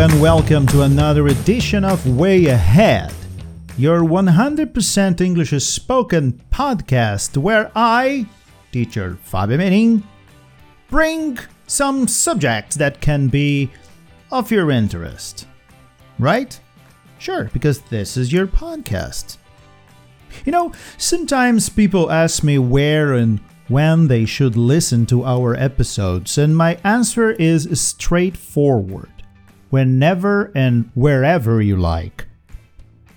and welcome to another edition of Way Ahead, your 100% English spoken podcast where I, teacher Fabio Menin, bring some subjects that can be of your interest. Right? Sure, because this is your podcast. You know, sometimes people ask me where and when they should listen to our episodes, and my answer is straightforward whenever and wherever you like.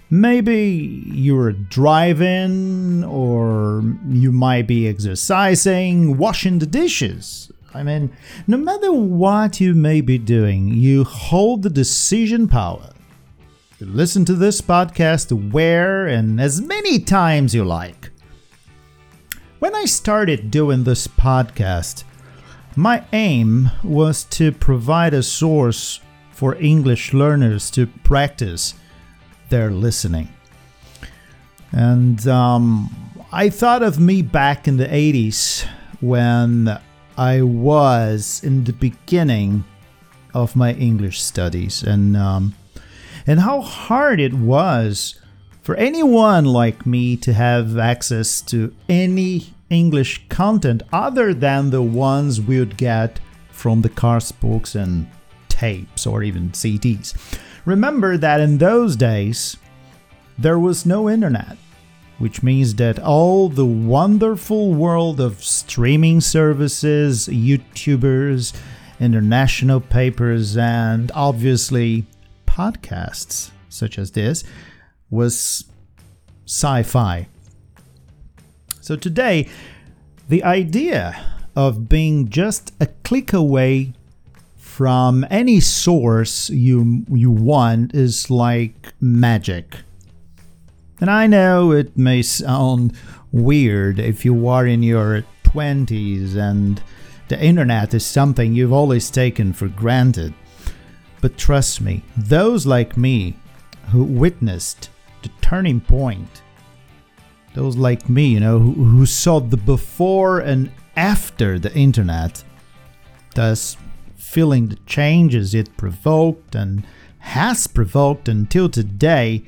Maybe you're driving, or you might be exercising, washing the dishes. I mean, no matter what you may be doing, you hold the decision power listen to this podcast where and as many times you like. When I started doing this podcast, my aim was to provide a source for English learners to practice their listening. And um, I thought of me back in the 80s when I was in the beginning of my English studies and um, and how hard it was for anyone like me to have access to any English content other than the ones we would get from the cars books and tapes or even CDs. Remember that in those days, there was no internet, which means that all the wonderful world of streaming services, YouTubers, international papers, and obviously podcasts such as this was sci fi. So today, the idea of being just a click away from any source you you want is like magic. And I know it may sound weird if you are in your 20s and the internet is something you've always taken for granted. But trust me, those like me who witnessed the turning point, those like me, you know, who, who saw the before and after the internet, thus feeling the changes it provoked and has provoked until today,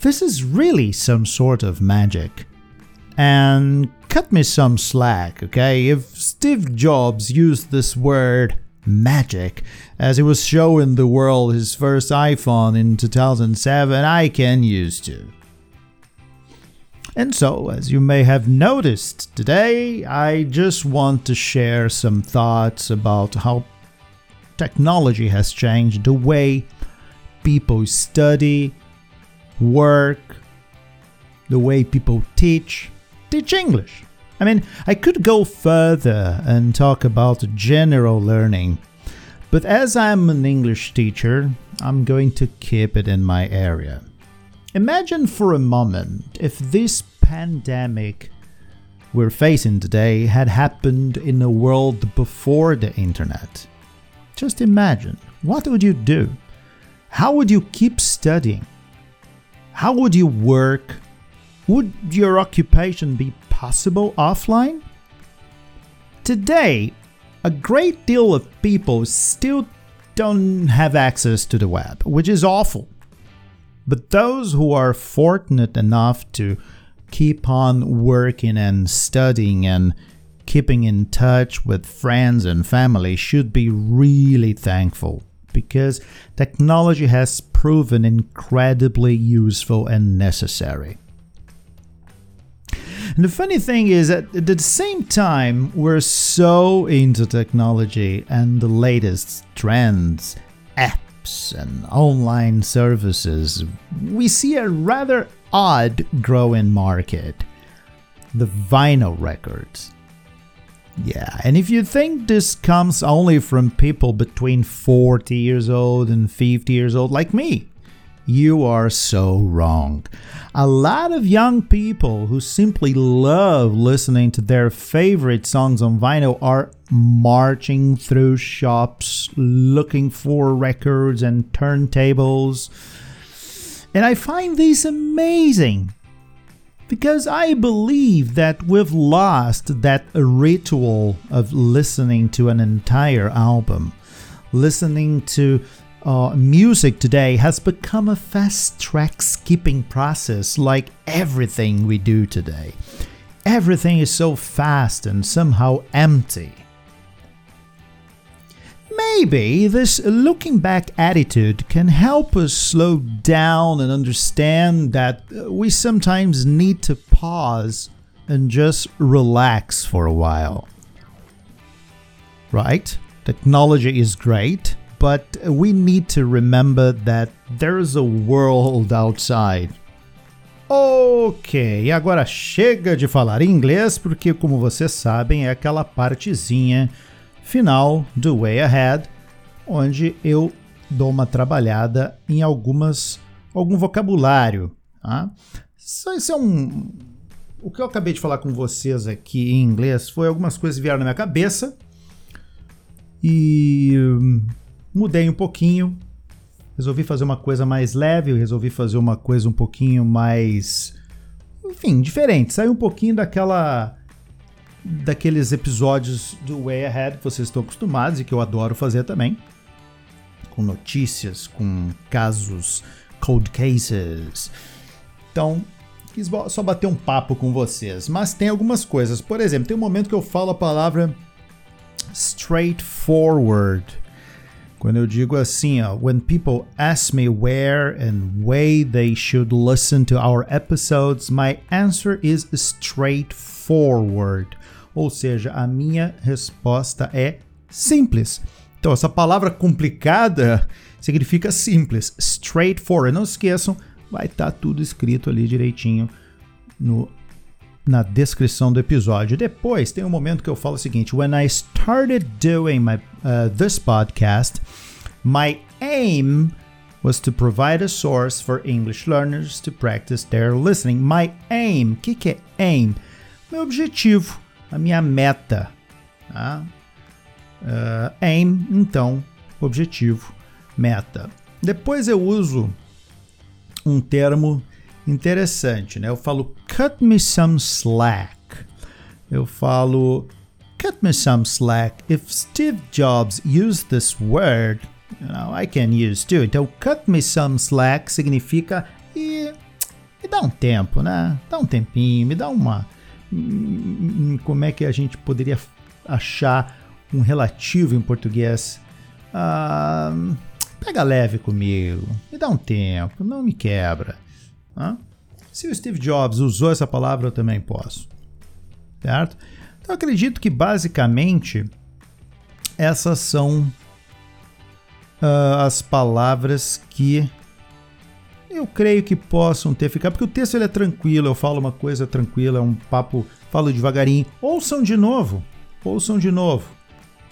this is really some sort of magic. And cut me some slack, okay? If Steve Jobs used this word magic as he was showing the world his first iPhone in 2007, I can use to. And so, as you may have noticed today, I just want too share some thoughts about how technology has changed the way people study, work, the way people teach, teach English. I mean, I could go further and talk about general learning, but as I'm an English teacher, I'm going to keep it in my area. Imagine for a moment if this pandemic we're facing today had happened in a world before the internet. Just imagine, what would you do? How would you keep studying? How would you work? Would your occupation be possible offline? Today, a great deal of people still don't have access to the web, which is awful. But those who are fortunate enough to keep on working and studying and keeping in touch with friends and family should be really thankful because technology has proven incredibly useful and necessary. And the funny thing is that at the same time, we're so into technology and the latest trends, apps, and online services, we see a rather odd growing market the vinyl records. Yeah, and if you think this comes only from people between 40 years old and 50 years old, like me, you are so wrong. A lot of young people who simply love listening to their favorite songs on vinyl are marching through shops looking for records and turntables. And I find this amazing because I believe that we've lost that ritual of listening to an entire album, listening to uh, music today has become a fast track skipping process like everything we do today. Everything is so fast and somehow empty. Maybe this looking back attitude can help us slow down and understand that uh, we sometimes need to pause and just relax for a while. Right? Technology is great, but we need to remember that there's a world outside. Ok, agora chega de falar inglês, porque, como vocês sabem, é aquela partezinha final do Way Ahead, onde eu dou uma trabalhada em algumas algum vocabulário. Tá? Isso, é um. O que eu acabei de falar com vocês aqui em inglês foi algumas coisas que vieram na minha cabeça e hum, mudei um pouquinho. Resolvi fazer uma coisa mais leve, resolvi fazer uma coisa um pouquinho mais. Enfim, diferente. Sair um pouquinho daquela daqueles episódios do Way Ahead que vocês estão acostumados e que eu adoro fazer também. Com notícias, com casos, cold cases. Então, quis só bater um papo com vocês. Mas tem algumas coisas. Por exemplo, tem um momento que eu falo a palavra straightforward. Quando eu digo assim, ó, when people ask me where and way they should listen to our episodes, my answer is straightforward. Ou seja, a minha resposta é simples. Então, essa palavra complicada significa simples, straightforward. Não esqueçam, vai estar tá tudo escrito ali direitinho no, na descrição do episódio. Depois tem um momento que eu falo o seguinte: When I started doing my, uh, this podcast, my aim was to provide a source for English learners to practice their listening. My aim, o que, que é aim? Meu objetivo a minha meta. Tá? Uh, aim, então, objetivo, meta. Depois eu uso um termo interessante, né? Eu falo cut me some slack. Eu falo cut me some slack. If Steve Jobs used this word, you know, I can use too. Então, cut me some slack significa e me dá um tempo, né? Dá um tempinho, me dá uma como é que a gente poderia achar um relativo em português. Ah, pega leve comigo, me dá um tempo, não me quebra. Ah? Se o Steve Jobs usou essa palavra, eu também posso. Certo? Então acredito que basicamente essas são uh, as palavras que eu creio que possam ter ficado, porque o texto ele é tranquilo, eu falo uma coisa tranquila, é um papo, falo devagarinho. Ouçam de novo, ouçam de novo.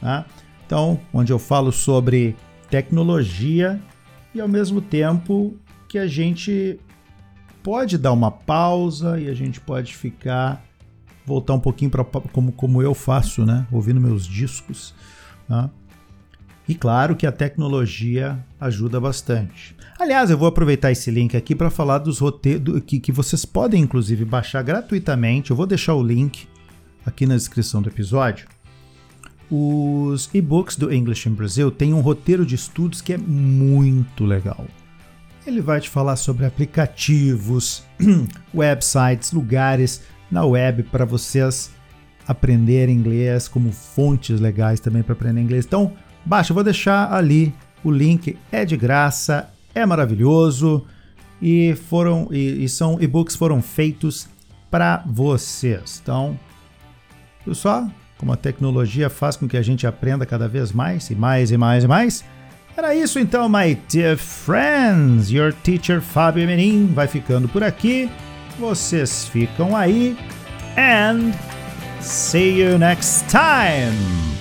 Tá? Então, onde eu falo sobre tecnologia e ao mesmo tempo que a gente pode dar uma pausa e a gente pode ficar, voltar um pouquinho para como, como eu faço, né? Ouvindo meus discos. Tá? E claro que a tecnologia ajuda bastante. Aliás, eu vou aproveitar esse link aqui para falar dos roteiros que, que vocês podem inclusive baixar gratuitamente. Eu vou deixar o link aqui na descrição do episódio. Os e-books do English in Brazil têm um roteiro de estudos que é muito legal. Ele vai te falar sobre aplicativos, websites, lugares na web para vocês aprenderem inglês, como fontes legais também para aprender inglês. Então, Baixa, eu vou deixar ali o link, é de graça, é maravilhoso e foram e, e são e-books foram feitos para vocês. Então, viu só como a tecnologia faz com que a gente aprenda cada vez mais e mais e mais e mais? Era isso então, my dear friends. Your teacher Fábio Menin vai ficando por aqui. Vocês ficam aí and see you next time.